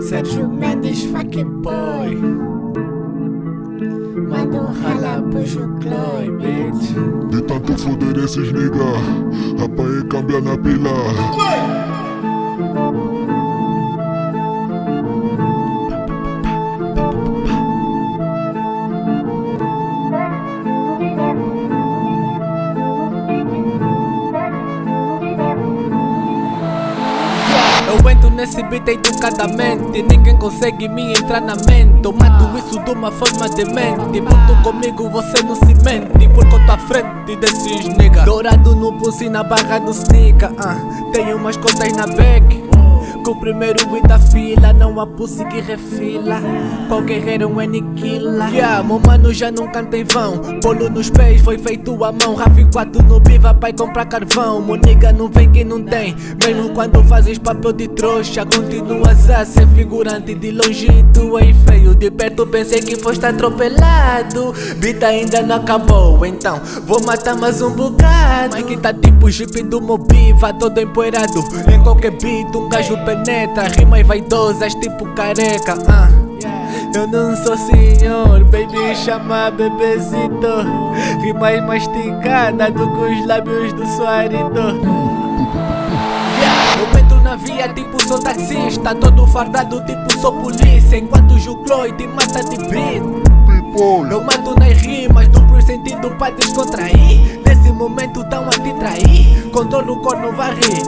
Sérgio Mendes, fucking boy. Manda um rala puxo Chloe, bitch. De tanto foder esses nigga, rapaz, cambia na pila. Eu entro nesse beat educadamente Ninguém consegue me entrar na mente. Eu mato isso de uma forma demente. Puto comigo você não se mente. Porque eu tô à frente desses niggas Dourado no pulso e na barra do sneaker uh. Tenho umas contas na back com o primeiro e da fila, não há pussy que refila. Qual guerreiro aniquila. Yeah, meu mano já não canta em vão. Polo nos pés foi feito à mão. Rafi 4 no biva, pai comprar carvão. Moniga não vem quem não tem. Mesmo quando fazes papel de trouxa, continuas a ser figurante. De longe tu é feio, de perto pensei que foste atropelado. Bita ainda não acabou, então vou matar mais um bocado. Mas que tá tipo jeep do Mobiva, todo empoeirado. Em qualquer beat, um gajo penetra, rima e vaidosas tipo careca. ah. Eu não sou senhor, baby chama bebezito. Rima e mastigada do com os lábios do suarito. Eu entro na via tipo sou taxista, todo fardado tipo sou polícia. Enquanto Jucloide mata de beat. Eu mato nas rimas, duplo sentido pra descontrair. Nesse momento tão a te trair. Controlo o corno varrer.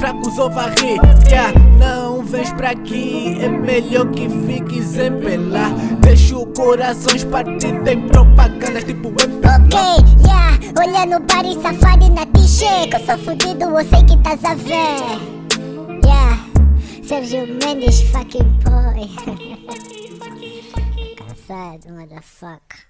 Rap é fraco, sou varrer. Yeah, não vens pra aqui, é melhor que fiques em. Deixa o coração partido em propagandas tipo MPLA. Ok, yeah, olhando para e safari na t-shirt. Que eu sou fudido, eu sei que estás a ver. Yeah, Sérgio Mendes, fucking boy. Cansado, motherfucker.